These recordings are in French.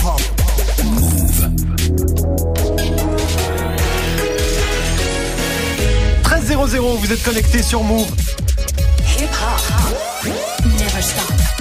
hip-hop. Move. 13 00, vous êtes connectés sur Move. Hip hop. Never stop.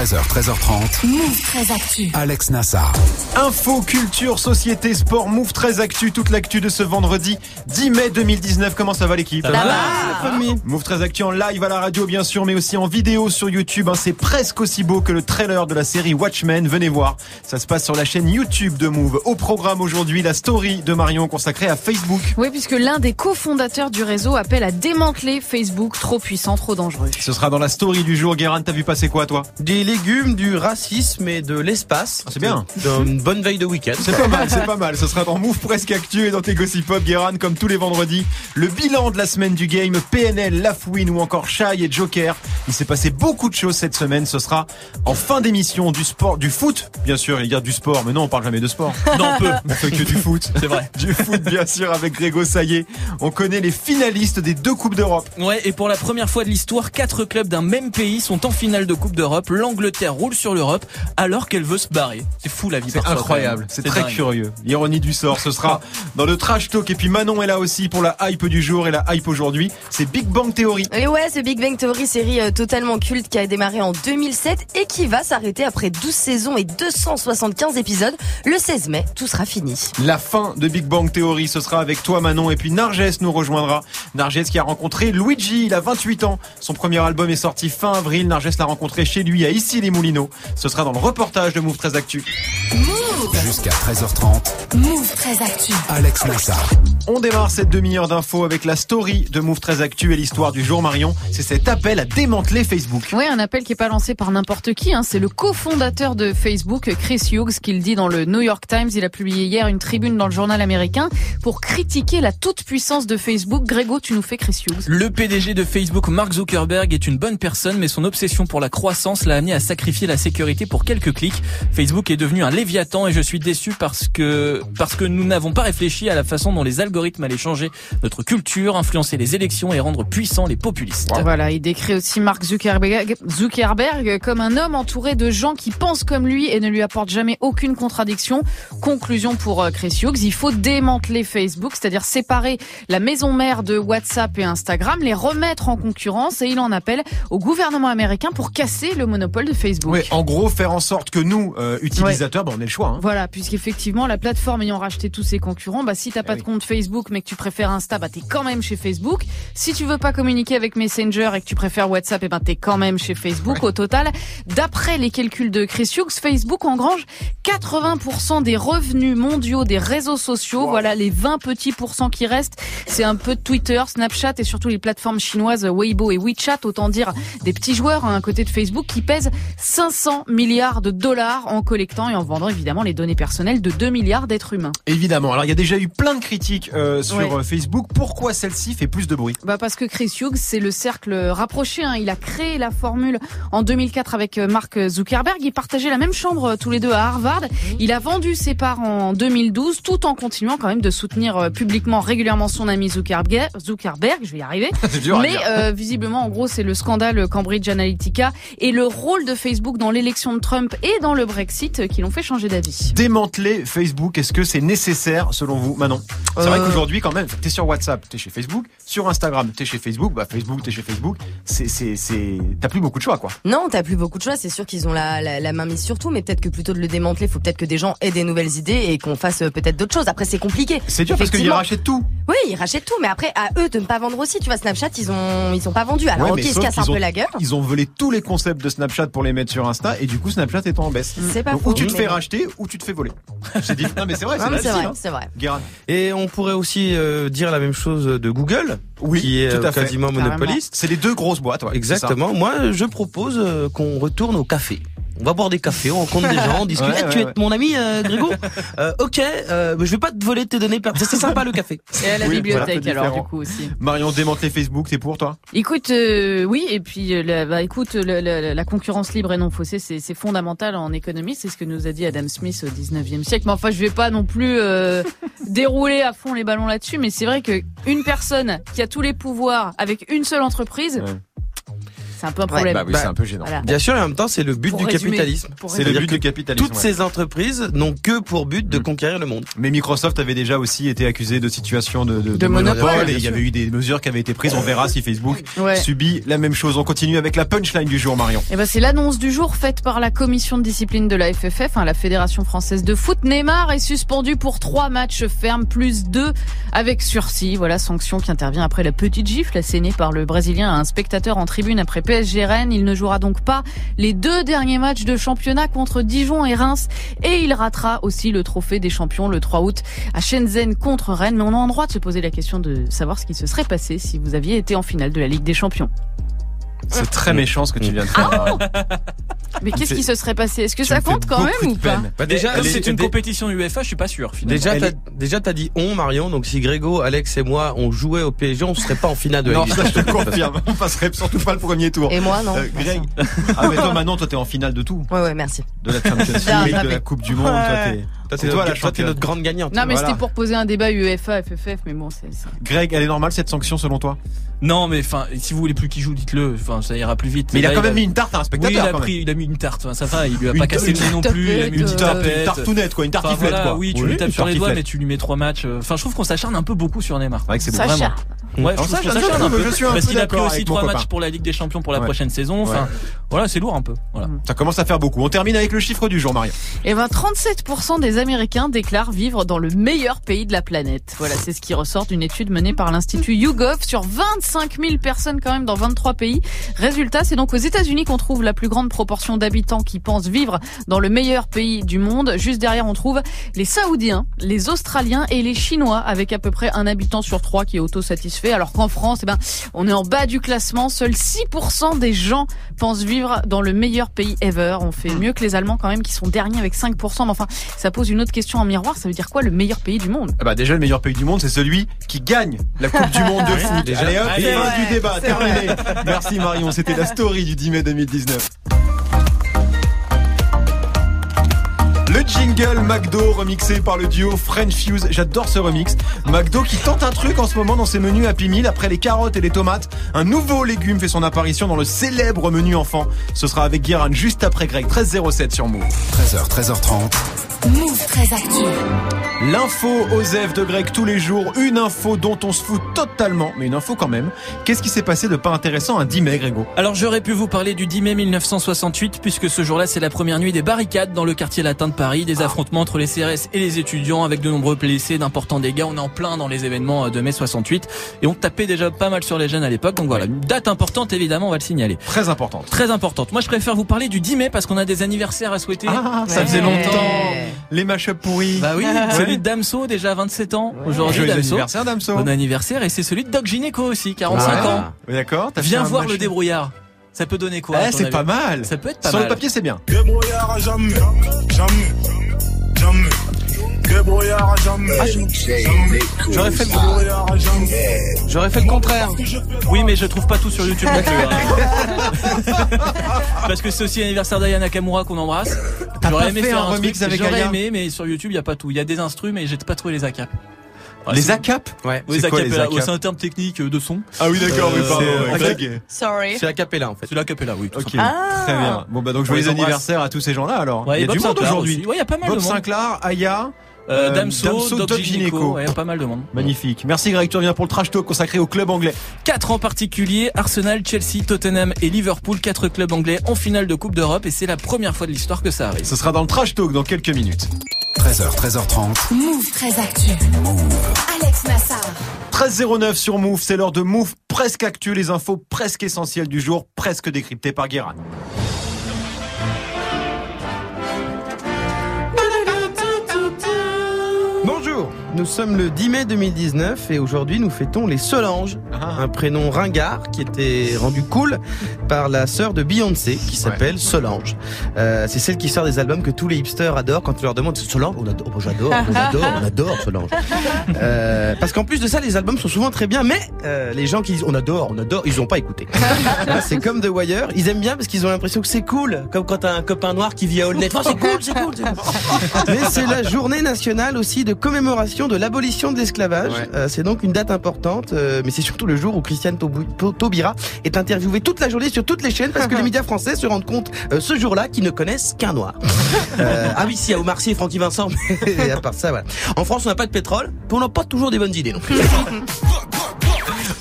13h, 13h30. Move très actu. Alex Nassar. Info, culture, société, sport, Move 13 Actu, toute l'actu de ce vendredi 10 mai 2019. Comment ça va l'équipe Ça va Move 13 Actu en live à la radio bien sûr, mais aussi en vidéo sur YouTube. hein. C'est presque aussi beau que le trailer de la série Watchmen. Venez voir, ça se passe sur la chaîne YouTube de Move. Au programme aujourd'hui, la story de Marion consacrée à Facebook. Oui, puisque l'un des cofondateurs du réseau appelle à démanteler Facebook, trop puissant, trop dangereux. Ce sera dans la story du jour. Guérin, t'as vu passer quoi toi? Des légumes, du racisme et de l'espace. Ah, c'est bien. D'une bonne veille de week-end. C'est pas mal, c'est pas mal. Ce sera dans Move Presque Actu et dans tes Gossip Pop, Guéran, comme tous les vendredis. Le bilan de la semaine du game, PNL, Lafouine ou encore Shai et Joker. Il s'est passé beaucoup de choses cette semaine. Ce sera en fin d'émission du sport, du foot, bien sûr. Il y a du sport, mais non, on parle jamais de sport. Non, peu. On fait que du foot. C'est vrai. Du foot, bien sûr, avec Grégo Saillé. On connaît les finalistes des deux Coupes d'Europe. Ouais, et pour la première fois de l'histoire, quatre clubs d'un même pays sont en finale de Coupe d'Europe. L'Angleterre roule sur l'Europe alors qu'elle veut se barrer. C'est fou la vie. C'est incroyable, c'est très dingue. curieux. Ironie du sort, ce sera dans le trash talk. Et puis Manon est là aussi pour la hype du jour et la hype aujourd'hui. C'est Big Bang Theory. Et ouais, ce Big Bang Theory, série euh, totalement culte qui a démarré en 2007 et qui va s'arrêter après 12 saisons et 275 épisodes. Le 16 mai, tout sera fini. La fin de Big Bang Theory, ce sera avec toi Manon. Et puis Narges nous rejoindra. Narges qui a rencontré Luigi, il a 28 ans. Son premier album est sorti fin avril. Narges l'a rencontré chez lui à Issy-les-Moulineaux. Ce sera dans le reportage de Move 13 Actu. Jusqu'à 13h30. Move très actu. Alex Nassar. On démarre cette demi-heure d'infos avec la story de Move 13 Actu et l'histoire du jour Marion. C'est cet appel à démanteler Facebook. Oui, un appel qui est pas lancé par n'importe qui. Hein. C'est le cofondateur de Facebook, Chris Hughes, qui le dit dans le New York Times. Il a publié hier une tribune dans le journal américain pour critiquer la toute-puissance de Facebook. Grégo, tu nous fais Chris Hughes. Le PDG de Facebook, Mark Zuckerberg, est une bonne personne, mais son obsession pour la croissance l'a amené à sacrifier la sécurité pour quelques clics. Facebook est devenu un léviathan et je suis déçu parce que parce que nous n'avons pas réfléchi à la façon dont les algorithmes allaient changer notre culture, influencer les élections et rendre puissants les populistes. Voilà, il décrit aussi Mark Zuckerberg, Zuckerberg comme un homme entouré de gens qui pensent comme lui et ne lui apportent jamais aucune contradiction. Conclusion pour euh, Chris Hughes, il faut démanteler Facebook, c'est-à-dire séparer la maison mère de WhatsApp et Instagram, les remettre en concurrence et il en appelle au gouvernement américain pour casser le monopole de Facebook. Oui, en gros, faire en sorte que nous, euh, utilisateurs, bah, on ait le choix. Hein. Voilà, puisqu'effectivement, la plateforme ayant racheté tous ses concurrents, bah, si t'as pas oui. de compte Facebook mais que tu préfères Insta, bah, t'es quand même chez Facebook. Si tu veux pas communiquer avec Messenger et que tu préfères WhatsApp, et ben, t'es quand même chez Facebook. Au total, d'après les calculs de Chris Hughes, Facebook engrange 80% des revenus mondiaux des réseaux sociaux. Voilà, les 20 petits pourcents qui restent, c'est un peu de Twitter, Snapchat et surtout les plateformes chinoises Weibo et WeChat, autant dire des petits joueurs hein, à côté de Facebook qui pèsent 500 milliards de dollars en collectant et en vendant évidemment les données personnelles de 2 milliards d'êtres humains. Évidemment. Alors, il y a déjà eu plein de critiques euh, sur Ouais. euh, Facebook. Pourquoi celle-ci fait plus de bruit? Bah parce que Chris Hughes, c'est le cercle rapproché. hein. Il a créé la formule en 2004 avec euh, Mark Zuckerberg. Ils partageaient la même chambre euh, tous les deux à Harvard. Il a vendu ses parts en 2012, tout en continuant quand même de soutenir euh, publiquement régulièrement son ami Zuckerberg. Zuckerberg, je vais y arriver. Mais euh, visiblement, en gros, c'est le scandale Cambridge Analytica et le rôle de Facebook dans l'élection de Trump et dans le Brexit euh, qui l'ont fait changer d'avis. Démanteler Facebook, est-ce que c'est nécessaire selon vous Manon? C'est vrai Euh. qu'aujourd'hui quand même, t'es sur WhatsApp, t'es chez Facebook, sur Instagram, t'es chez Facebook, bah Facebook, t'es chez Facebook, c'est, c'est, c'est, t'as plus beaucoup de choix quoi. Non, t'as plus beaucoup de choix. C'est sûr qu'ils ont la, la, la main mise sur tout, mais peut-être que plutôt de le démanteler, faut peut-être que des gens aient des nouvelles idées et qu'on fasse euh, peut-être d'autres choses. Après, c'est compliqué. C'est dur parce qu'ils rachètent tout. Oui, ils rachètent tout, mais après, à eux de ne pas vendre aussi. Tu vois, Snapchat, ils ont, ils sont pas vendus. Alors, Ouais, ok, ils se cassent un qu'ils peu ont- la gueule. Ils ont volé tous les concepts de Snapchat pour les mettre sur Insta et du coup Snapchat est en baisse. C'est pas Donc, faux. ou tu te fais racheter ou tu te fais voler. J'ai dit, non mais c'est vrai, Non, c'est vrai, hein. c'est vrai. Et on pourrait aussi euh, dire la même chose de Google, Oui, qui est tout euh, à fait. quasiment monopoliste. C'est les deux grosses boîtes, ouais. Exactement. Moi, je propose euh, qu'on retourne au café. On va boire des cafés, on rencontre des gens, on discute. Ouais, Eh, ouais, tu es ouais. mon ami, euh, Grégo Euh, Ok, euh, je vais pas te voler tes données. C'est c'est sympa le café. Et à la Oui, bibliothèque voilà, alors du coup aussi. Marion démanteler Facebook, t'es pour toi? Écoute, euh, oui, et puis euh, la, bah, écoute, la concurrence libre et non faussée, c'est fondamental en économie. C'est ce que nous a dit Adam Smith au 19e siècle. Mais enfin, je vais pas non plus euh, dérouler à fond les ballons là-dessus. Mais c'est vrai que une personne qui a tous les pouvoirs avec une seule entreprise, Ouais. C'est un peu un problème. Bah oui, c'est un peu gênant. Voilà. Bien sûr, et en même temps, c'est le but Pour du résumer, capitalisme. C'est le but du capitalisme. Toutes ouais. ces entreprises n'ont que pour but de Mm. conquérir le monde. Mais Microsoft avait déjà aussi été accusé de situation de, de, De monopole, et il y avait eu des mesures qui avaient été prises. On verra si Facebook Ouais. subit la même chose. On continue avec la punchline du jour, Marion. Eh ben, c'est l'annonce du jour faite par la commission de discipline de la FFF, hein, la Fédération française de foot. Neymar est suspendu pour trois matchs fermes plus deux avec sursis. Voilà, sanction qui intervient après la petite gifle assénée par le Brésilien à un spectateur en tribune après PSG Rennes. Il ne jouera donc pas les deux derniers matchs de championnat contre Dijon et Reims et il ratera aussi le trophée des champions le 3 août à Shenzhen contre Rennes. Mais on a en droit de se poser la question de savoir ce qui se serait passé si vous aviez été en finale de la Ligue des Champions. C'est très méchant ce que tu viens de faire. Marion. Mais qu'est-ce qui se serait passé Est-ce que ça compte quand même ou pas. Bah, Déjà, comme c'est une compétition UEFA, je suis pas sûr. Finalement. Déjà, t'as, est- déjà, t'as dit on, Marion. Donc, si Grégo, Alex et moi, on jouait au PSG, on serait pas en finale de la Non, ça je te confirme. On passerait surtout pas le premier tour. Et moi, non. Euh, Greg. Ah mais toi maintenant toi t'es en finale de tout. Ouais, ouais, merci. De la Champions League, de la Coupe du Monde. Toi t'es. Toi, C'est t'es toi notre- la toi, t'es championne. notre grande gagnante. Non mais Voilà. c'était pour poser un débat UEFA FFF mais bon c'est Greg, elle est normale cette sanction selon toi? Non, mais enfin, si vous voulez plus qu'il joue, dites-le. Enfin, ça ira plus vite. Mais il a quand même mis une tarte à un Oui, il spectateur. a pris, il a mis une tarte. Enfin, ça va, il lui a Une pas cassé le nez non plus. Il a mis une euh, Une tarte- une tartounette quoi, une Enfin, tartiflette voilà, quoi. oui, tu lui tapes sur les doigts, mais tu lui mets trois matchs. euh, Enfin, je trouve qu'on s'acharne un peu beaucoup sur Neymar. C'est vrai que c'est bon. ça vraiment. Charme. Ouais, Alors je ça, un peu. je suis un Parce peu qu'il a pris d'accord aussi trois matchs pour la Ligue des Champions pour la Ouais. prochaine saison. Enfin, voilà, c'est lourd un peu. Voilà. Ça commence à faire beaucoup. On termine avec le chiffre du jour, Marion. Et ben 37% des Américains déclarent vivre dans le meilleur pays de la planète. Voilà, c'est ce qui ressort d'une étude menée par l'institut YouGov sur 25 000 personnes quand même dans 23 pays. Résultat, c'est donc aux États-Unis qu'on trouve la plus grande proportion d'habitants qui pensent vivre dans le meilleur pays du monde. Juste derrière, on trouve les Saoudiens, les Australiens et les Chinois avec à peu près un habitant sur trois qui est autosatisfait. Alors qu'en France, eh ben, on est en bas du classement. Seuls 6% des gens pensent vivre dans le meilleur pays ever. On fait mieux que les Allemands quand même qui sont derniers avec 5%. Mais enfin, ça pose une autre question en miroir. Ça veut dire quoi le meilleur pays du monde? Ah bah déjà le meilleur pays du monde, c'est celui qui gagne la Coupe du Monde de foot. déjà. Allez hop, Allez. fin du débat, terminé. Merci Marion, c'était la story du 10 mai 2019. Le jingle McDo remixé par le duo French Fuse. J'adore ce remix. McDo qui tente un truc en ce moment dans ses menus Happy Meal. Après les carottes et les tomates, un nouveau légume fait son apparition dans le célèbre menu enfant. Ce sera avec Guérin juste après Greg. 13.07 sur Move. 13h, 13h30. Move très actu. L'info Osef de Greg tous les jours, une info dont on se fout totalement, mais une info quand même. Qu'est-ce qui s'est passé de pas intéressant un 10 mai, Grégo? Alors j'aurais pu vous parler du 10 mai 1968 puisque ce jour-là c'est la première nuit des barricades dans le quartier latin de Paris, des affrontements entre les CRS et les étudiants avec de nombreux blessés, d'importants dégâts. On est en plein dans les événements euh, de mai 68 et on tapait déjà pas mal sur les jeunes à l'époque. Donc voilà, une date importante évidemment, on va le signaler. Très importante. Très importante. Moi je préfère vous parler du 10 mai parce qu'on a des anniversaires à souhaiter. Ah, ça Ouais. faisait longtemps. Les mashups pourris. Bah oui, celui de Damso déjà 27 ans aujourd'hui Joyeux anniversaire, Damso. Bon anniversaire et c'est celui de Doc Gineco aussi, 45 Ah. ans. D'accord. Viens voir le débrouillard. Ça peut donner quoi Eh, c'est pas mal. Ça peut être pas Sur mal. le papier, c'est bien. Débrouillard à jamais, jamais, jamais. Débrouillard à jamais. J'aurais fait, le... J'aurais fait contraire. Oui, mais je trouve pas tout sur YouTube non plus. hein. Parce que c'est aussi l'anniversaire d'Aya Nakamura qu'on embrasse. J'aurais aimé fait faire un remix truc, avec J'aurais aimé, mais sur YouTube, il y a pas tout. Il y a des instrus, mais j'ai pas trouvé les ACAP. Les ACAP Ouais. Oui, C'est quoi, les. ACAP Ouais, C'est un terme technique euh, de son. Ah oui, d'accord, oui, oui, pardon, pardon. ouais. Greg. Sorry. C'est la capella en fait. C'est l'acapella, oui. tout Ok, simplement. très bien. Bon, bah donc On joyeux anniversaire à tous ces gens-là alors. Ouais, Il y a Bob du monde aujourd'hui. Ouais, il y a pas mal Bob de monde. Sinclair, Aya. Euh, Euh, Damso, Damso, Doc Doc Gineco. Gineco. Ouais, pas mal de monde. Magnifique. Merci Greg, tu reviens pour le trash talk consacré au club anglais. Quatre en particulier, Arsenal, Chelsea, Tottenham et Liverpool, quatre clubs anglais en finale de Coupe d'Europe et c'est la première fois de l'histoire que ça arrive. Ce sera dans le trash talk dans quelques minutes. 13h, 13h30. Move très actu. Alex Nassar. 13.09 sur Move, c'est l'heure de Move presque actu, les infos presque essentielles du jour, presque décryptées par Guérin. Nous sommes le 10 mai 2019 et aujourd'hui nous fêtons les Solange, un prénom ringard qui était rendu cool par la sœur de Beyoncé qui s'appelle Solange. Euh, c'est celle qui sort des albums que tous les hipsters adorent quand tu leur demandes Solange, on adore, oh, j'adore, on adore, on adore Solange. Euh, parce qu'en plus de ça, les albums sont souvent très bien, mais euh, les gens qui disent on adore, on adore, ils ont pas écouté. C'est comme The Wire, ils aiment bien parce qu'ils ont l'impression que c'est cool, comme quand t'as un copain noir qui vit à Aulnay. Oh, c'est cool, c'est cool, c'est cool. Mais c'est la journée nationale aussi de commémoration de l'abolition de l'esclavage. Ouais. Euh, c'est donc une date importante, euh, mais c'est surtout le jour où Christiane Taubira est interviewée toute la journée sur toutes les chaînes parce que les médias français se rendent compte euh, ce jour-là qu'ils ne connaissent qu'un noir. Ah oui, si, il y a Omar Sy et Francky Vincent, mais à part ça, voilà. En France, on n'a pas de pétrole, puis on n'a pas toujours des bonnes idées non plus.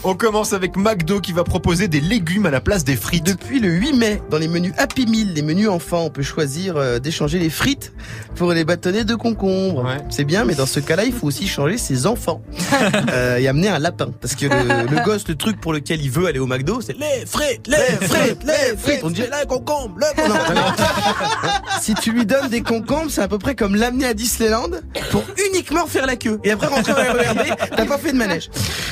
On commence avec McDo qui va proposer des légumes à la place des frites. Depuis le 8 mai, dans les menus Happy Meal, les menus enfants, on peut choisir euh, d'échanger les frites pour les bâtonnets de concombre. Ouais. C'est bien, mais dans ce cas-là, il faut aussi changer ses enfants euh, et amener un lapin. Parce que le, le gosse, le truc pour lequel il veut aller au McDo, c'est les frites, les frites, les frites. On dirait les concombres, le... Non, non. Si tu lui donnes des concombres, c'est à peu près comme l'amener à Disneyland pour uniquement faire la queue. Et après rentrer dans la t'as pas fait de manège.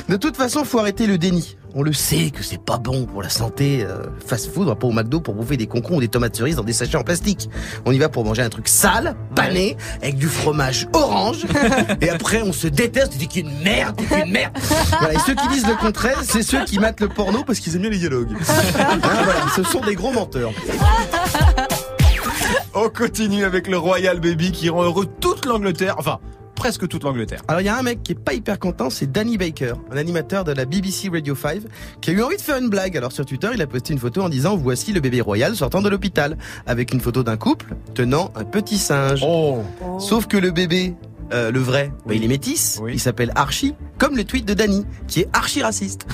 De toute façon, faut arrêter le déni. On le sait que c'est pas bon pour la santé. euh, fast food, on va pas au McDo pour bouffer des concombres ou des tomates cerises dans des sachets en plastique. On y va pour manger un truc sale, pané, avec du fromage orange. et après, on se déteste, on dit qu'il y a une merde, qu'il y a une merde. Voilà, et ceux qui disent le contraire, c'est ceux qui matent le porno parce qu'ils aiment bien les dialogues. Hein, voilà, ce sont des gros menteurs. On continue avec le Royal Baby qui rend heureux toute l'Angleterre. Enfin, presque toute l'Angleterre. Alors il y a un mec qui est pas hyper content, c'est Danny Baker, un animateur de la BBC Radio 5, qui a eu envie de faire une blague. Alors sur Twitter, il a posté une photo en disant voici le bébé royal sortant de l'hôpital, avec une photo d'un couple tenant un petit singe. Oh Sauf que le bébé, euh, le vrai, bah, il est métis, Oui. il s'appelle Archie, comme le tweet de Danny, qui est archi raciste.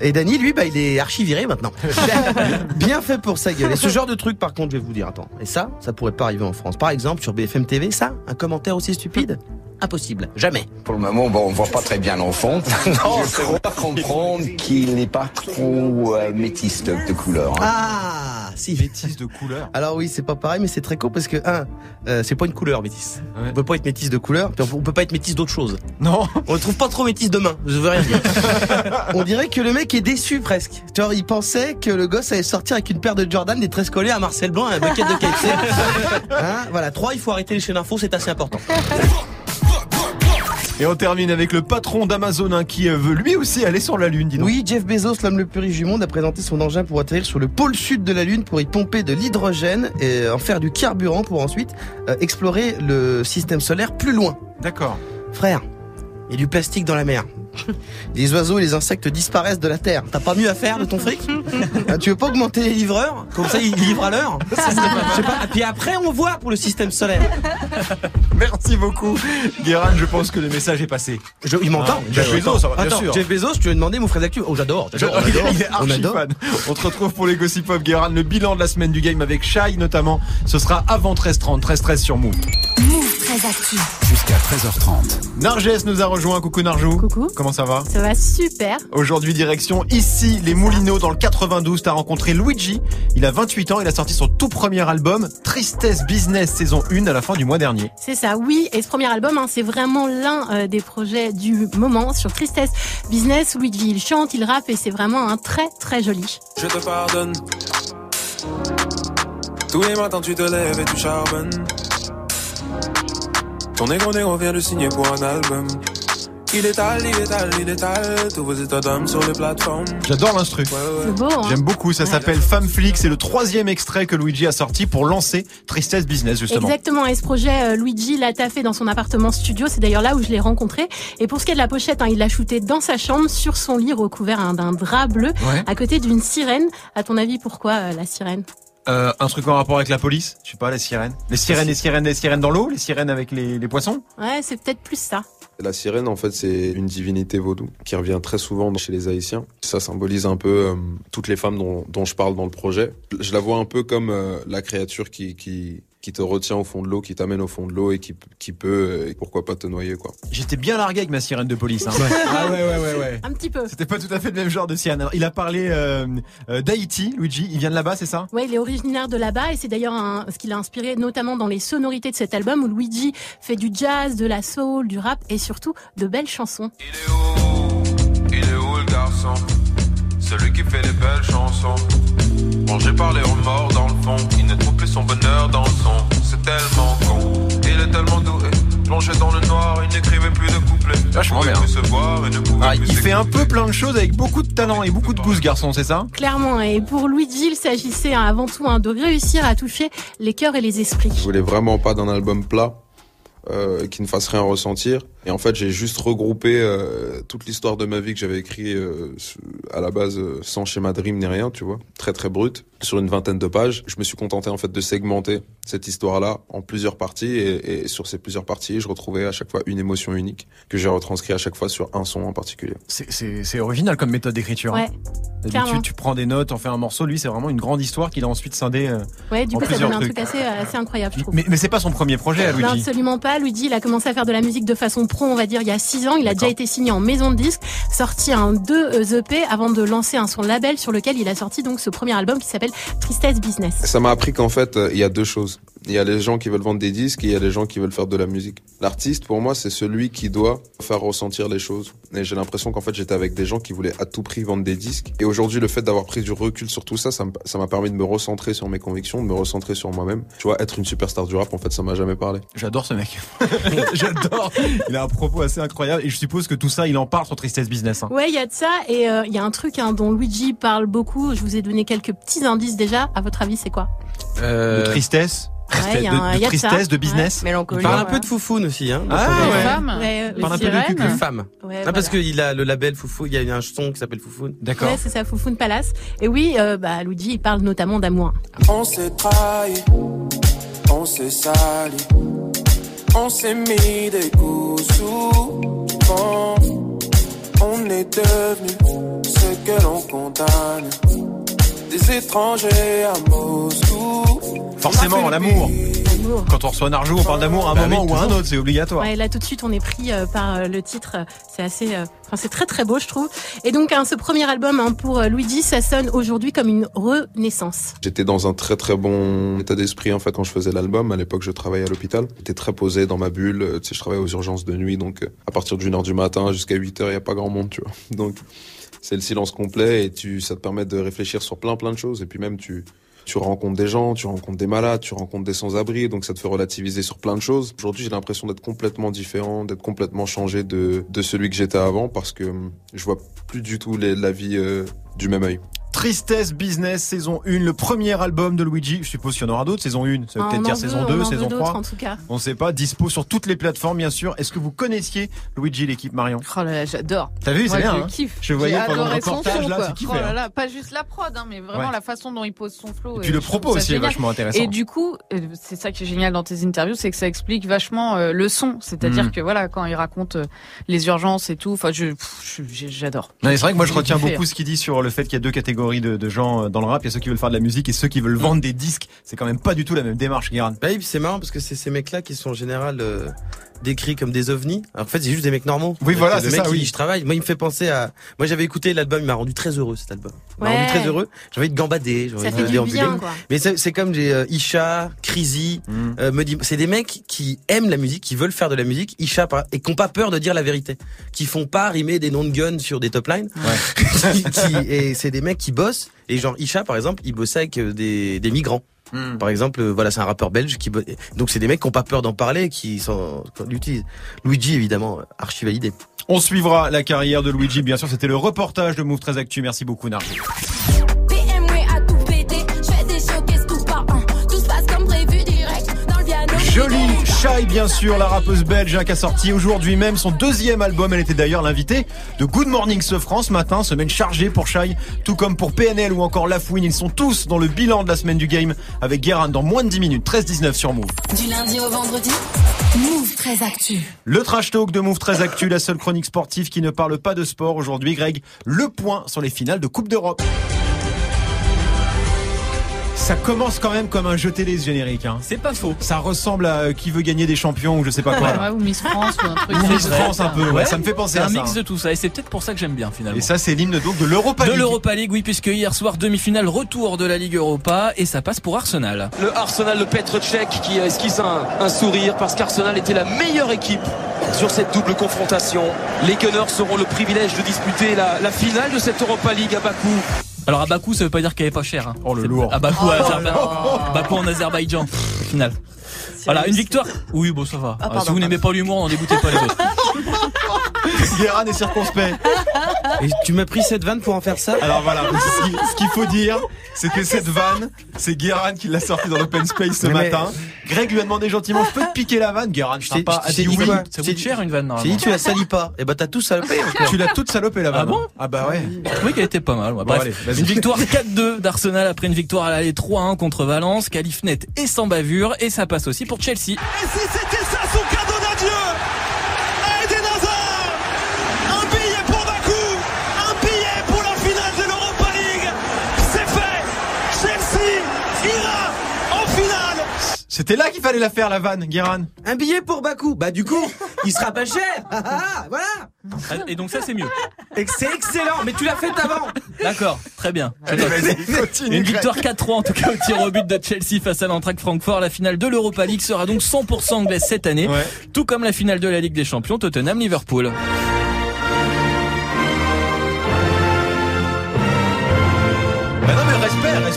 Et Danny, lui, bah, il est archi viré maintenant. Bien fait pour sa gueule. Et ce genre de truc, par contre, je vais vous dire, attends, et ça, ça pourrait pas arriver en France. Par exemple, sur BFM TV, ça, un commentaire aussi stupide? Impossible, jamais. Pour le moment, bon, on voit pas très bien l'enfant. non, je crois comprendre qu'il n'est pas trop euh, de, couleur. hein. Ah, si. Métis de couleur. Alors oui, c'est pas pareil, mais c'est très cool parce que un, euh, c'est pas une couleur métisse. Ouais. On peut pas être métisse de couleur, puis on peut- pas être métisse d'autre chose. Non On le trouve pas trop métisse de main. Je veux rien dire. on dirait que le mec est déçu presque. Genre, il pensait que le gosse allait sortir avec une paire de Jordan, des tresses collées à Marcel Blanc et un bucket de KFC. Hein voilà. Trois, il faut arrêter les chaînes infos, c'est assez important. Et on termine avec le patron d'Amazon hein, qui euh, veut lui aussi aller sur la Lune, dis donc. Oui, Jeff Bezos, l'homme le plus riche du monde, a présenté son engin pour atterrir sur le pôle sud de la Lune pour y pomper de l'hydrogène et en faire du carburant pour ensuite euh, explorer le système solaire plus loin. D'accord. Frère, a du plastique dans la mer. Les oiseaux et les insectes disparaissent de la terre. T'as pas mieux à faire de ton fric Hein, Tu veux pas augmenter les livreurs Comme ça, ils livrent à l'heure Je sais pas. Et puis après, on voit pour le système solaire. Merci beaucoup. Guérin, je pense que le message est passé. Je, il m'entend. Ah, Jeff Bezos, ça va, bien Attends, sûr. Jeff Bezos, tu veux demander mon frère d'actu Oh, j'adore. j'adore, on adore, Il est on archi adore. fan. On te retrouve pour les Gossip Pop Guérin, le bilan de la semaine du game avec Shai notamment. Ce sera avant 13h30, 13h13 sur Move. Move très actu. Jusqu'à 13h30. Narges nous a rejoint. Coucou Narjou. Coucou. Comment ça va Ça va super. Aujourd'hui, direction ici, les Moulineaux, dans le 92. T'as rencontré Luigi. Il a 28 ans. Il a sorti son tout premier album, Tristesse Business, saison 1, à la fin du mois dernier. C'est ça, oui. Et ce premier album, hein, c'est vraiment l'un euh, des projets du moment sur Tristesse Business. Luigi, il chante, il rappe et c'est vraiment un très très joli. Je te pardonne. Tous les matins tu te lèves et tu charbonnes. Ton égo négro vient de signer pour un album. Il étale, il étale, il étale tous vos états d'âme sur les plateformes. J'adore l'instru. Ouais, ouais. C'est beau, hein J'aime beaucoup, ça Ouais. s'appelle Femme Flic, c'est le troisième extrait que Luigi a sorti pour lancer Tristesse Business justement. Exactement, et ce projet, euh, Luigi l'a taffé dans son appartement studio, c'est d'ailleurs là où je l'ai rencontré. Et pour ce qui est de la pochette, hein, il l'a shooté dans sa chambre, sur son lit, recouvert hein, d'un drap bleu, Ouais. à côté d'une sirène. À ton avis, pourquoi euh, la sirène? Euh, un truc en rapport avec la police, je sais pas, les sirènes. Les sirènes, les sirènes, les sirènes dans l'eau, les sirènes avec les, les poissons. Ouais, c'est peut-être plus ça. La sirène, en fait, c'est une divinité vaudou qui revient très souvent chez les Haïtiens. Ça symbolise un peu euh, toutes les femmes dont, dont je parle dans le projet. Je la vois un peu comme euh, la créature qui, qui, qui te retient au fond de l'eau, qui t'amène au fond de l'eau et qui, qui peut, euh, et pourquoi pas te noyer, quoi. J'étais bien largué avec ma sirène de police. Hein. Ah ouais, ouais, ouais, ouais. Un petit peu. C'était pas tout à fait le même genre de sirène. Alors, il a parlé euh, euh, d'Haïti, Luigi. Il vient de là-bas, c'est ça? Ouais, il est originaire de là-bas et c'est d'ailleurs ce qui l'a inspiré notamment dans les sonorités de cet album où Luigi fait du jazz, de la soul, du rap et surtout de belles chansons. Il est où? Il est où le garçon? Celui qui fait les belles chansons? Rangé par les remords dans le fond. Il ne trouve plus son bonheur dans le son. C'est tellement con. Il est tellement doué. Plongé dans le noir, il n'écrivait plus de couplets. Vachement bien. plus se voir et ne pouvait Ah, plus Il fait un peu plein de choses avec beaucoup de talent et beaucoup de goût, ce garçon, c'est ça? Clairement, et pour Luigi, il s'agissait avant tout hein, de réussir à toucher les cœurs et les esprits. Je voulais vraiment pas d'un album plat. Euh, qui ne fasse rien ressentir. Et en fait, j'ai juste regroupé euh, toute l'histoire de ma vie que j'avais écrit euh, à la base euh, sans schéma de rime ni rien, tu vois, très très brut, sur une vingtaine de pages. Je me suis contenté en fait de segmenter cette histoire-là en plusieurs parties et, et sur ces plusieurs parties, je retrouvais à chaque fois une émotion unique que j'ai retranscrit à chaque fois sur un son en particulier. C'est- original comme méthode d'écriture. hein. Ouais, tu prends des notes, on fait un morceau. Lui, c'est vraiment une grande histoire qu'il a ensuite scindé. euh, Ouais, du en coup, ça donne un trucs. truc assez, assez incroyable, je trouve. Mais, mais c'est pas son premier projet, à Non, Luigi. absolument pas. Luigi, il a commencé à faire de la musique de façon pro, on va dire, il y a 6 ans. Il a déjà été signé en maison de disques, sorti un 2 EP avant de lancer un son label sur lequel il a sorti donc ce premier album qui s'appelle Tristesse Business. Ça m'a appris qu'en fait, euh, il y a deux choses. Il y a les gens qui veulent vendre des disques et il y a les gens qui veulent faire de la musique. L'artiste, pour moi, c'est celui qui doit faire ressentir les choses. Et j'ai l'impression qu'en fait, j'étais avec des gens qui voulaient à tout prix vendre des disques. Et aujourd'hui, le fait d'avoir pris du recul sur tout ça, ça m'a permis de me recentrer sur mes convictions, de me recentrer sur moi-même. Tu vois, être une superstar du rap, en fait, ça m'a jamais parlé. J'adore ce mec. J'adore. Il a un propos assez incroyable et je suppose que tout ça, il en parle sur Tristesse Business. hein. Ouais, il y a de ça et euh, il y a un truc hein, dont Luigi parle beaucoup. Je vous ai donné quelques petits indices déjà. À votre avis, c'est quoi? De tristesse? Ouais, il y a de, un- de il y a de ça. tristesse, de business. Ouais. Mélancolie, Il parle un peu de foufoune aussi, hein. Ah, ouais. Femmes, ouais, Parle un peu de cul. De femmes. Ouais, Ah, voilà. parce qu'il a le label Foufou, il y a un son qui s'appelle Foufoune. D'accord. Ouais, c'est ça, Foufoune Palace. Et oui, euh, bah, Luigi, il parle notamment d'amour. On s'est trahi, on s'est sali, on s'est mis des coups souvent. On est devenu ce que l'on condamne, des étrangers à Moscou. Forcément, l'amour. Quand on reçoit Narjou, on parle d'amour à un Bah moment oui, ou à un autre, c'est obligatoire. Ouais, là tout de suite on est pris euh, par euh, le titre. C'est assez, euh, enfin c'est très très beau je trouve. Et donc hein, ce premier album hein, pour euh, Luigi, ça sonne aujourd'hui comme une renaissance. J'étais dans un très très bon état d'esprit en fait quand je faisais l'album. À l'époque, je travaillais à l'hôpital. J'étais très posé dans ma bulle. Euh, Tu sais, je travaillais aux urgences de nuit, donc euh, à partir d'une heure du matin jusqu'à 8 heures, il y a pas grand monde, tu vois. Donc c'est le silence complet et tu ça te permet de réfléchir sur plein plein de choses et puis même tu tu rencontres des gens, tu rencontres des malades, tu rencontres des sans-abri, donc ça te fait relativiser sur plein de choses. Aujourd'hui, j'ai l'impression d'être complètement différent, d'être complètement changé de, de celui que j'étais avant parce que hum, je vois plus du tout la vie euh, du même œil. Tristesse Business, saison 1, le premier album de Luigi. Je suppose qu'il y en aura d'autres, saison 1. Ça veut Ah, peut-être on dire saison veut, 2, on en saison veut d'autres, 3. en tout cas. On sait pas, dispo sur toutes les plateformes, bien sûr. Est-ce que vous connaissiez Luigi, l'équipe Marion? Oh là là, j'adore. T'as vu, c'est bien, je hein kiffe. Je voyais pendant le reportage, son, là, tu Oh là hein. là, pas juste la prod, hein, mais vraiment Ouais. la façon dont il pose son flow. Et puis euh, le je trouve propos aussi est vachement intéressant. Et du coup, euh, c'est ça qui est génial dans tes interviews, c'est que ça explique vachement euh, le son. C'est-à-dire Mm. que voilà, quand il raconte euh, les urgences et tout, enfin, je, je- j'adore. C'est vrai que moi je retiens beaucoup ce qu'il dit sur le fait qu'il y a deux catégories de, de gens euh, dans le rap. Il y a ceux qui veulent faire de la musique et ceux qui veulent vendre des disques. C'est quand même pas du tout la même démarche, Guérin. Bah oui, c'est marrant parce que c'est ces mecs-là qui sont en général euh, décrits comme des ovnis. Alors, en fait, c'est juste des mecs normaux. Oui, voilà, le c'est mec ça, qui oui. je travaille. Moi, il me fait penser à. Moi, j'avais écouté l'album, il m'a rendu très heureux cet album. Il m'a Ouais. rendu très heureux. J'ai envie de gambader, j'ai envie Ça de fait du déambuler. bien, quoi. Mais c'est comme j'ai euh, Isha, Crazy, Mm. euh, me dit, c'est des mecs qui aiment la musique, qui veulent faire de la musique, Isha par- et qui n'ont pas peur de dire la vérité, qui font pas rimer des noms de guns sur des top lines. Qui- qui- et c'est des mecs qui bossent. Et genre Isha par exemple, il bossait avec euh, des, des migrants. Mm. Par exemple, euh, voilà, c'est un rappeur belge qui donc c'est des mecs qui ont pas peur d'en parler, qui sont l'utilisent. Luigi évidemment euh, archi validé. On suivra la carrière de Luigi, bien sûr. C'était le reportage de Move très Actu. Merci beaucoup, Narjou. BMW Shai, bien sûr, la rappeuse belge hein, qui a sorti aujourd'hui même son deuxième album. Elle était d'ailleurs l'invitée de Good Morning Ce France ce matin, semaine chargée pour Shai, tout comme pour PNL ou encore Lafouine. Ils sont tous dans le bilan de la semaine du game avec Guérin dans moins de 10 minutes, 13-19 sur Move. Du lundi au vendredi, Move très actu. Le trash talk de Move très actu, la seule chronique sportive qui ne parle pas de sport aujourd'hui. Greg, le point sur les finales de Coupe d'Europe. Ça commence quand même comme un jeu télé ce générique. Hein. C'est pas faux. Ça ressemble à euh, qui veut gagner des champions ou je sais pas quoi. Ouais, ou Miss France ou un truc. Ou Miss ça. France un peu, ouais, ça me fait penser C'est à un ça. mix hein. de tout ça et c'est peut-être pour ça que j'aime bien finalement. Et ça, c'est l'hymne donc de l'Europa de League. l'Europa League, oui, puisque hier soir demi-finale retour de la Ligue Europa et ça passe pour Arsenal. Le Arsenal de Petr Cech qui esquisse un, un sourire parce qu'Arsenal était la meilleure équipe sur cette double confrontation. Les Gunners auront le privilège de disputer la, la finale de cette Europa League à Bakou. Alors à Bakou, ça veut pas dire qu'elle est pas chère. Hein. Oh le lourd. À Bakou, Oh à. Bakou en Azerbaïdjan, au final. Voilà, une victoire. Oui, bon, ça va. Ah, Euh, pardon, si vous n'aimez pas l'humour, n'en dégoûtez pas les autres. Guérin est circonspect. Et tu m'as pris cette vanne pour en faire ça Alors voilà, ce qui- ce qu'il faut dire, c'est que cette vanne, c'est Guérin qui l'a sortie dans l'open space ce Mais- matin. Greg lui a demandé gentiment, je peux te piquer la vanne Guérin, Je t'ai a t'ai dit oui. Ça coûte cher une vanne J'ai normalement. dit tu la salis pas. Et bah t'as tout salopé. Tu l'as toute salopée la vanne. Ah bon Ah bah ouais. Je trouvais qu'elle était pas mal. ouais. Bon, Bref, allez, vas-y. une victoire 4-2 d'Arsenal après une victoire à l'aller 3-1 contre Valence, qualif net et sans bavure, et ça passe aussi pour Chelsea. Et si c'était ça son C'était là qu'il fallait la faire la vanne, Guérin. Un billet pour Bakou. Bah du coup, il sera pas cher. Ah, ah, ah, voilà. Et donc ça c'est mieux. Et C'est excellent. Mais tu l'as fait avant. D'accord, très bien. Je Allez, note. vas-y, continue. Une victoire 4-3 en tout cas au tir au but de Chelsea face à l'Eintracht Francfort. La finale de l'Europa League sera donc 100% anglaise cette année, Ouais. tout comme la finale de la Ligue des Champions Tottenham-Liverpool.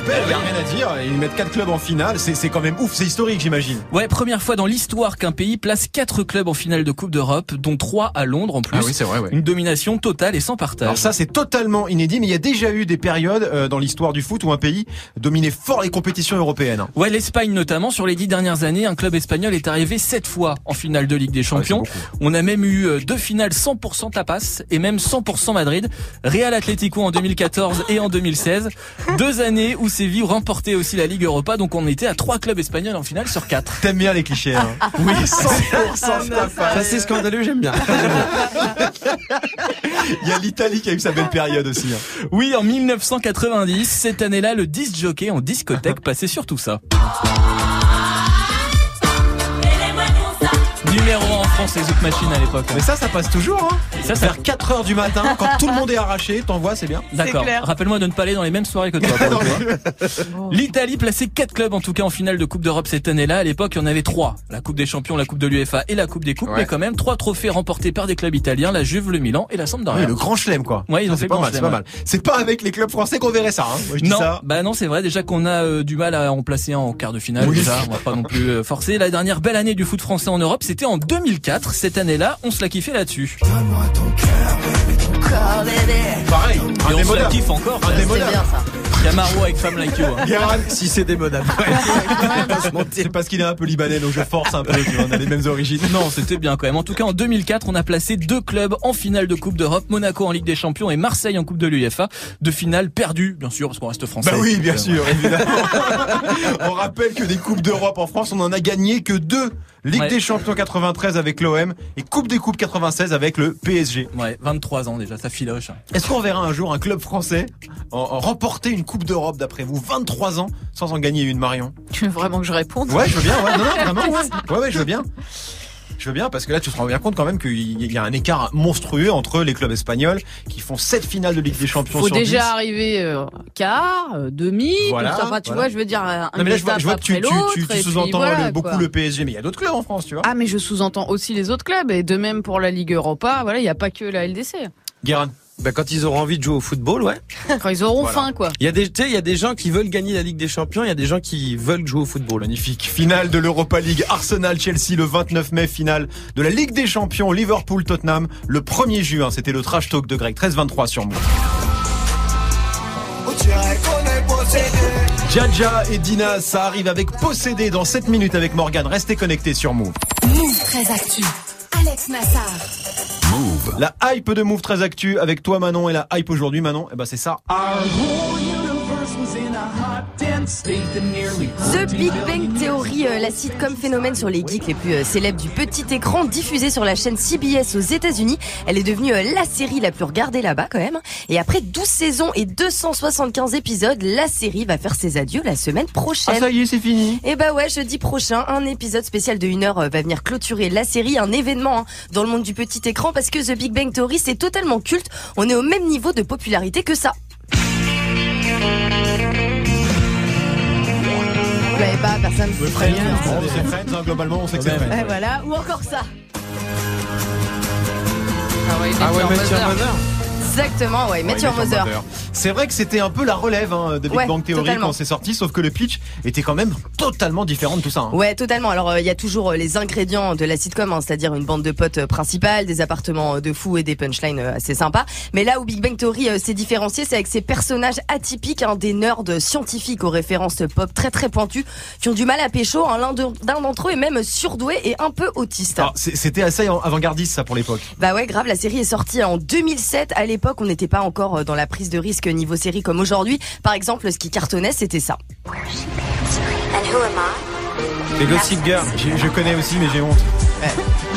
Respect, respect, y a rien à dire. Ils mettent quatre clubs en finale, c'est quand même ouf, c'est historique j'imagine. Ouais, première fois dans l'histoire qu'un pays place quatre clubs en finale de Coupe d'Europe, dont trois à Londres en plus. Ah oui, c'est vrai, ouais. Une domination totale et sans partage. Alors ça c'est totalement inédit, mais il y a déjà eu des périodes euh, dans l'histoire du foot où un pays dominait fort les compétitions européennes. hein. Ouais, l'Espagne notamment, sur les dix dernières années, un club espagnol est arrivé sept fois en finale de Ligue des Champions. On a même eu euh, deux finales 100% tapas et même 100% Madrid. Real Atlético en 2014 et en 2016. Deux années où Séville remportait aussi la Ligue Europa, donc on était à trois clubs espagnols en finale sur quatre. T'aimes bien les clichés, hein Oui, 100% tapas. Ça c'est scandaleux. J'aime bien. Il y a l'Italie qui a eu sa belle période aussi. hein. Oui, en 1990, cette année-là, le disc jockey en discothèque passait sur tout ça. Numéro 1 en France, les Zouk Machines à l'époque. Mais ça, ça passe toujours. Hein Et ça, ça- Vers 4 heures du matin, quand tout le monde est arraché, t'envoies, c'est bien. D'accord. Rappelle-moi de ne pas aller dans les mêmes soirées que toi. hein. L'Italie plaçait quatre clubs en tout cas en finale de Coupe d'Europe cette année-là. À l'époque, il y en avait trois. La Coupe des Champions, la Coupe de l'UEFA et la Coupe des Coupes. Ouais. Mais quand même, trois trophées remportés par des clubs italiens, la Juve, le Milan et la Sampdoria. Ouais, le grand chelem quoi. Ouais, ils ont fait pas mal, c'est pas mal. C'est pas avec les clubs français qu'on verrait ça. Hein. Moi, je dis non, ça. bah non, c'est vrai. Déjà qu'on a euh, du mal à en placer un en quart de finale. Oui. déjà, on va pas non plus euh, forcer. La dernière belle année du foot français en Europe, c'était en 2004. Cette année-là, on se l'a kiffé là-dessus. Pareil, Et on se la kiffe encore. Bien ça. Camaro avec Femme Like You. hein. Si c'est démodable. c'est parce qu'il est un peu libanais, donc je force un peu. Tu vois, on a les mêmes origines. Non, c'était bien quand même. En tout cas, en 2004, on a placé deux clubs en finale de Coupe d'Europe, Monaco en Ligue des Champions et Marseille en Coupe de l'UEFA. De finale perdues, bien sûr, parce qu'on reste français. Bah oui, bien Euh, sûr, évidemment. on rappelle que des coupes d'Europe en France, on en a gagné que deux. Ligue Ouais. des Champions 93 avec l'OM et Coupe des Coupes 96 avec le PSG. Ouais, 23 ans déjà, ça filoche. Est-ce qu'on verra un jour un club français en, en remporter une Coupe d'Europe d'après vous 23 ans sans en gagner une Marion Tu veux vraiment que je réponde Ouais, je veux bien, ouais, non, non, vraiment, ouais. Ouais, ouais, je veux bien. Je veux bien parce que là tu te rends bien compte quand même qu'il y a un écart monstrueux entre les clubs espagnols qui font 7 finales de Ligue des Champions Faut sur déjà 10. arriver euh, quart, euh, demi, Voilà, tout ça. Enfin, tu voilà. vois, je veux dire, un Non mais là je vois, je vois que tu, sous-entends voilà, beaucoup quoi. le PSG mais il y a d'autres clubs en France tu vois. Ah, mais je sous-entends aussi les autres clubs, et de même pour la Ligue Europa, voilà, il n'y a pas que la LDC. Guérin. Bah quand ils auront envie de jouer au football, ouais. Quand ils auront Voilà. faim, quoi. Il y a des, tu sais, il y a des gens qui veulent gagner la Ligue des Champions, il y a des gens qui veulent jouer au football. Magnifique. Finale de l'Europa League Arsenal-Chelsea le 29 mai. Finale de la Ligue des Champions Liverpool-Tottenham le 1er juin. C'était le trash talk de Greg 13-23 sur Move. Jaja et Dina, ça arrive avec Possédé dans 7 minutes avec Morgan. Restez connectés sur Move. Move très actu. Alex Nassar. Move. La hype de Move très actu avec toi Manon et la hype aujourd'hui Manon, eh ben c'est ça. The Big Bang Theory, euh, la sitcom phénomène sur les geeks les plus euh, célèbres du petit écran, diffusée sur la chaîne CBS aux États-Unis. Elle est devenue euh, la série la plus regardée là-bas quand même. Et après 12 saisons et 275 épisodes, la série va faire ses adieux la semaine prochaine. Ah ça y est, c'est fini. Et bah ouais, jeudi prochain, un épisode spécial de 1 heure va venir clôturer la série, un événement hein, dans le monde du petit écran parce que The Big Bang Theory c'est totalement culte. On est au même niveau de popularité que ça. Vous l'avez pas, personne. Le Friends, bon, c'est Friends, hein, globalement on sait que c'est Friends. Voilà, ou encore ça. Ah ouais, Ah Mathieu bazar. Exactement, ouais. Matthew Ouais, Mother. C'est vrai que c'était un peu la relève hein, de Big Ouais, Bang Theory totalement. quand c'est sorti, sauf que le pitch était quand même totalement différent de tout ça. hein. Ouais, totalement. Alors, euh, il y a toujours euh, les ingrédients de la sitcom, hein, c'est-à-dire une bande de potes euh, principales, des appartements de fous et des punchlines assez sympas. Mais là où Big Bang Theory euh, s'est différencié, c'est avec ses personnages atypiques, des nerds scientifiques aux références pop très très pointues, qui ont du mal à pécho. L'un de- L'un d'entre eux est même surdoué et un peu autiste. C'est- C'était assez avant-gardiste ça pour l'époque. Bah ouais, grave, la série est sortie en 2007. À l'époque, on n'était pas encore euh, dans la prise de risque niveau série comme aujourd'hui. Par exemple, ce qui cartonnait, c'était ça. Les Gossip Girl. Je, je connais aussi, mais j'ai honte.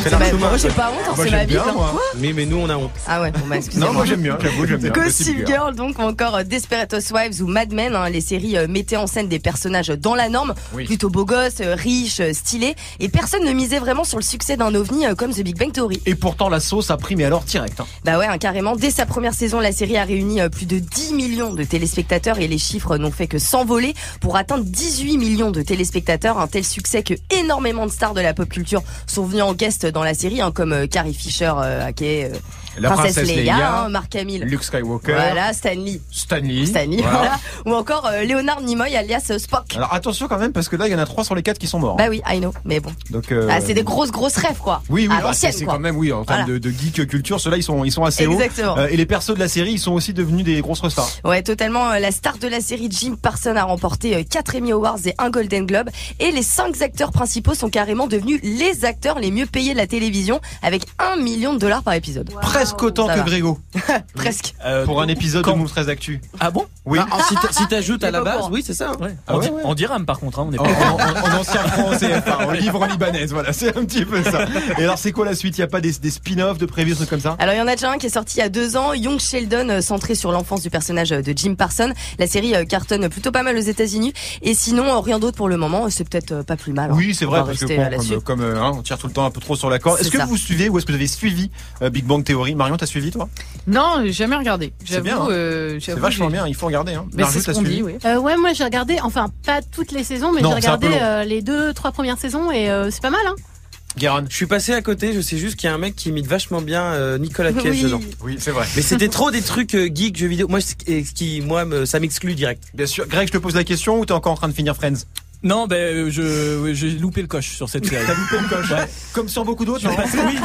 C'est Bah, moi, j'ai pas honte, hein, c'est ma bien, Bible. hein. moi. Quoi Mais, mais nous, on a honte. Ah ouais, bon bah excusez-moi. Non, moi j'aime bien, j'avoue, j'aime bien. Gossip Girl, donc ou encore euh, Desperate Housewives ou Mad Men, hein, les séries euh, mettaient en scène des personnages dans la norme, Oui. plutôt beaux gosses, euh, riches, stylés, et personne ne misait vraiment sur le succès d'un ovni euh, comme The Big Bang Theory. Et pourtant la sauce a pris mais alors direct. hein. Bah ouais, hein, carrément. Dès sa première saison, la série a réuni euh, plus de 10 millions de téléspectateurs et les chiffres n'ont fait que s'envoler pour atteindre 18 millions de téléspectateurs. Un tel succès que énormément de stars de la pop culture sont venus en guest dans la série, hein, comme euh, Carrie Fisher, euh, qui est euh, La princesse Leia, hein, Mark Hamill. Luke Skywalker, Voilà, Stanley. Stanley. Stanley, Voilà. voilà. Ou encore euh, Leonard Nimoy alias euh, Spock. Alors attention quand même parce que là il y en a trois sur les quatre qui sont morts. Bah oui, I know, mais bon. Donc euh, Ah, c'est des grosses grosses rêves quoi. Oui, oui, bah, c'est quand même oui en termes de, de geek culture, ceux-là ils sont ils sont assez Exactement. hauts. Euh, et les persos de la série ils sont aussi devenus des grosses stars. Ouais, totalement. La star de la série Jim Parsons a remporté 4 Emmy Awards et un Golden Globe. Et les 5 acteurs principaux sont carrément devenus les acteurs les mieux payés de la télévision avec 1 million de dollars par épisode. Presque autant Ça que. Quand Presque. Euh, Pour un épisode quand- de Move 13 Actu. Ah bon? Oui. Bah, alors, si si t'ajoutes à la base, oui, c'est ça. Ouais. Ah en, ouais, di- ouais. en dirham par contre, hein, on est En, pas. en- en ancien franc CFA, en livre libanaise, voilà, c'est un petit peu ça. Et alors c'est quoi la suite? Il y a pas des, des spin-offs de prévus, des trucs comme ça? Alors il y en a déjà un qui est sorti il y a deux ans, Young Sheldon, euh, centré sur l'enfance du personnage euh, de Jim Parsons. La série euh, cartonne plutôt pas mal aux États-Unis. Et sinon, euh, rien d'autre pour le moment. euh, C'est peut-être euh, pas plus mal. hein. Oui, c'est vrai, parce que bon, euh, comme, comme euh, hein, on tire tout le temps un peu trop sur la corde. Est-ce que ça. vous suivez ou est-ce que vous avez suivi euh, Big Bang Theory? Marion, t'as suivi toi? Non, j'ai jamais regardé. C'est bien, hein. euh, C'est vachement bien, il faut regarder. Hein. Mais Marjou, t'as suivi dit, oui. Euh, ouais, moi j'ai regardé, enfin pas toutes les saisons, mais j'ai regardé euh, les deux, trois premières saisons et euh, c'est pas mal. Hein. Guérin. Je suis passé à côté, je sais juste qu'il y a un mec qui imite vachement bien Nicolas Cage Oui. dedans. Oui, c'est vrai. Mais c'était trop des trucs geeks, jeux vidéo. Moi, ce qui- moi, ça m'exclut direct. Bien sûr. Greg, je te pose la question ou t'es encore en train de finir Friends? Non, ben euh, je j'ai loupé le coche sur cette série. T'as loupé le coche. Ouais. Comme sur beaucoup d'autres, oui,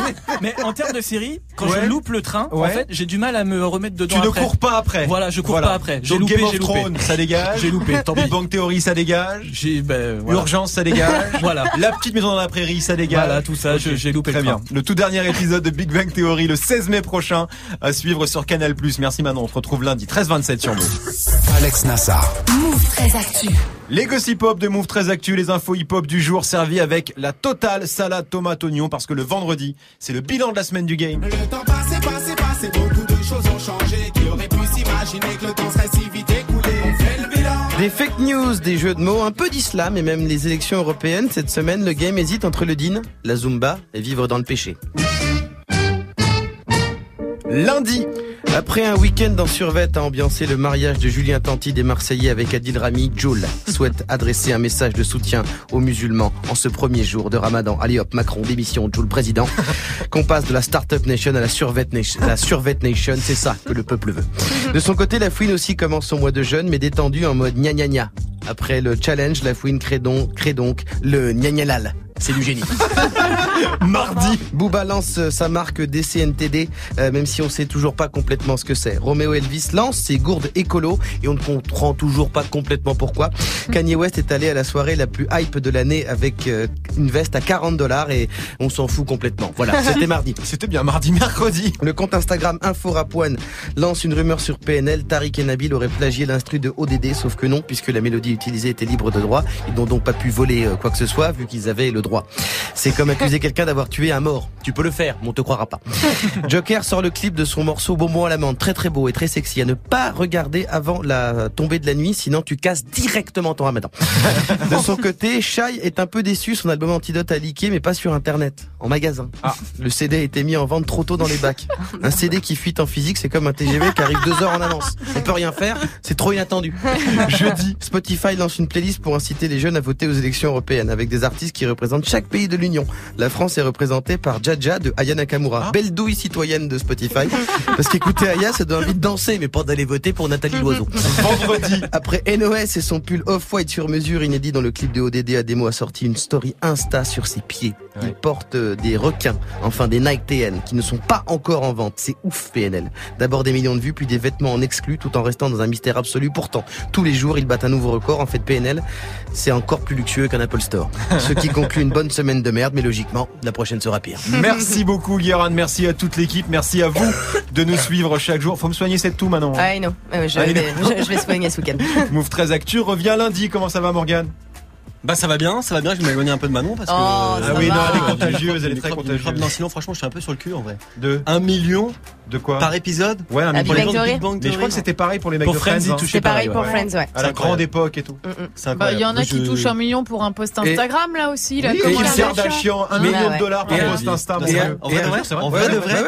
mais en termes de série, quand Ouais. je loupe le train, en fait, j'ai du mal à me remettre dedans. Tu ne cours pas après. Voilà, je cours Voilà. pas après. J'ai loupé, Game j'ai of loupé. Thrones, ça dégage. J'ai loupé, tant Big pis. Bang Theory, ça dégage. J'ai ben voilà. Urgence, ça dégage. Voilà. La petite maison dans la prairie, ça dégage. Voilà, tout ça, j'ai loupé Très le bien. Le tout dernier épisode de Big Bang Theory le 16 mai prochain à suivre sur Canal+. Merci Manon, on se retrouve lundi 13-27 sur Move. Alex Nassar. Move très actu. Les gossip hop de Move très actu, les infos hip hop du jour servis avec la totale salade tomate oignon parce que le vendredi, c'est le bilan de la semaine du game. Le temps passé, passé, passé, beaucoup de choses ont changé. Qui aurait pu s'imaginer que le temps serait si vite écoulé On fait le bilan. Des fake news, des jeux de mots, un peu d'islam et même les élections européennes. Cette semaine, le game hésite entre le din, la zumba et vivre dans le péché. Lundi, Après un week-end en survette à ambiancer le mariage de Julien Tanti des Marseillais avec Adil Rami, Joule souhaite adresser un message de soutien aux musulmans en ce premier jour de Ramadan. Allez hop, Macron, démission, Joule président. Qu'on passe de la Startup Nation à la Survette Nation, la Survette Nation, c'est ça que le peuple veut. De son côté, la fouine aussi commence son mois de jeûne, mais détendu en mode gna gna gna. Après le challenge, la fouine crée donc, crée donc le gna gna lal. C'est du génie. mardi, Booba lance euh, sa marque DCNTD, euh, même si on sait toujours pas complètement ce que c'est. Romeo Elvis lance ses gourdes écolo et on ne comprend toujours pas complètement pourquoi. Kanye West est allé à la soirée la plus hype de l'année avec euh, une veste à 40 dollars et on s'en fout complètement. Voilà, c'était mardi. c'était bien mardi, mercredi. Le compte Instagram Info Rapouane lance une rumeur sur PNL. Tariq et Nabil auraient plagié l'instru de ODD, sauf que non, puisque la mélodie utilisée était libre de droit. Ils n'ont donc pas pu voler quoi que ce soit, vu qu'ils avaient le droit. C'est comme accuser quelqu'un d'avoir tué un mort. Tu peux le faire, mais on te croira pas. Joker sort le clip de son morceau Bonbon à l'amande, très très beau et très sexy. À ne pas regarder avant la tombée de la nuit, sinon tu casses directement ton ramadan. De son côté, Shai est un peu déçu. Son album Antidote a leaké, mais pas sur Internet, en magasin. Le CD a été mis en vente trop tôt dans les bacs. Un CD qui fuite en physique, c'est comme un TGV qui arrive deux heures en avance. On peut rien faire, c'est trop inattendu. Jeudi, Spotify lance une playlist pour inciter les jeunes à voter aux élections européennes avec des artistes qui représentent représente chaque pays de l'Union. La France est représentée par Jaja de Aya Nakamura, belle douille citoyenne de Spotify. Parce qu'écouter Aya, ça donne envie de danser, mais pas d'aller voter pour Nathalie Loiseau. Vendredi. Après NOS et son pull off-white sur mesure inédit dans le clip de ODD, Ademo a sorti une story Insta sur ses pieds. Il porte euh, des requins, enfin des Nike TN, qui ne sont pas encore en vente. C'est ouf PNL. D'abord des millions de vues, puis des vêtements en exclus, tout en restant dans un mystère absolu. Pourtant, tous les jours, ils battent un nouveau record. En fait, PNL, c'est encore plus luxueux qu'un Apple Store. Ce qui conclut une bonne semaine de merde, mais logiquement, la prochaine sera pire. Merci beaucoup Guérin, merci à toute l'équipe, merci à vous de nous suivre chaque jour. Faut me soigner cette toux maintenant. Ah non, Euh, je, Ah, vais, non. je, je vais soigner ce week-end. Move 13 Actu revient lundi. Comment ça va Morgane? Bah ça va bien, ça va bien, je vais m'éloigner un peu de Manon parce que... Oh, ça Ah oui, va. non, elle est contagieuse, elle est très contagieuse. Non, sinon franchement je suis un peu sur le cul en vrai. De Un million de quoi par épisode Ouais, un Ah, million. Big Bang Big Theory Bang Mais je crois que c'était pareil pour les mecs Pour de Friends, Friends. ils hein. C'est pareil pareil, pour ouais. Friends, ouais. À la grande époque et tout. Mm, mm. C'est Bah, incroyable. il y en a qui touchent un million pour un post Instagram, là aussi. Là, Oui, appelle ça Kardashian, un million ouais. de dollars pour un post Insta. mon Et Dieu. un- en vrai de vrai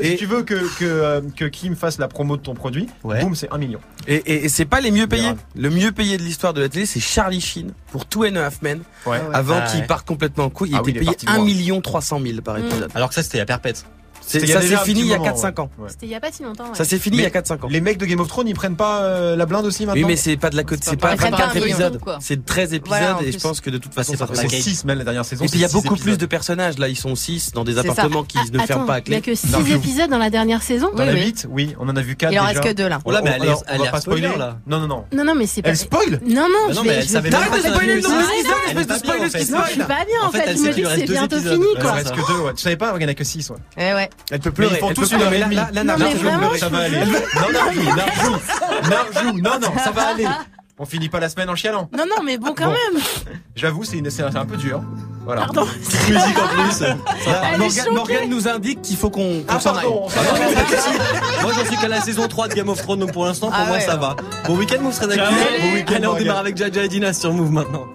de Si tu veux, que, euh, que Kim fasse la promo de ton produit, boum, c'est un million. Et, c'est pas les mieux payés. Le mieux payé de l'histoire de la télé, c'est Charlie Sheen pour Two and a Half Men. Ouais. Avant Ah qu'il parte complètement en couille, il Ah oui, était payé parti 1 loin. million 300 000 par épisode. Alors que ça c'était à perpète. C'est- il Ça s'est fini il y a moment, 4-5 ans. ouais. C'était il y a pas si longtemps. ouais. Ça s'est fini il y a Mais 4-5 ans. Les mecs de Game of Thrones, ils prennent pas euh, la blinde aussi maintenant Oui, mais c'est pas de la côte, c'est pas. C'est pas 24 un million, épisodes. C'est 13 épisodes Voilà, en et je pense que de toute façon c'est ça pas package. 6 même la dernière saison. Et puis il y a beaucoup plus de personnages. Là, ils sont 6 dans des appartements qui ne Ah, ferment attends, pas à Il y a clé. que 6 Non, je- épisodes dans la dernière saison. Dans Oui, la oui. 8, oui, on en a vu 4 Il en reste que deux là. Oh là, mais elle va pas spoiler, spoiler là. Non, non, non. Non, non, mais c'est pas. Elle spoil Non, non, Mais je non, vais. mais elle je savait pas Arrête de ça spoiler le eu nom ça. de l'épisode, Elle est espèce de pas en qui fait. spoil. Je suis pas bien en, En fait, Je me qu'il dis c'est bientôt fini Il en quoi. reste que 2, ouais. Tu savais pas, il y a que 6, ouais. Ouais, ouais. Elle peut pleurer, Mais ils font elle tous peut une heure pleurer. et Là, demie. là, là, Non, Narjou. Ça va aller. Non, Narjou, Narjou, Narjou, non, non, ça va aller. On finit pas la semaine en chialant. Non, non, mais bon, quand Bon. même. J'avoue, c'est une- c'est un c'est un peu dur. Voilà. Pardon. Musique en plus. Ah, Morgane. Morgane nous indique qu'il faut qu'on qu'on Ah, s'en aille. Moi j'en suis qu'à la saison 3 de Game of Thrones donc pour l'instant pour Ah moi ouais. ça va. Bon week-end vous serez d'actu. Ciao. Bon week-end, Allez on démarre avec Jaja et Dina sur Move maintenant.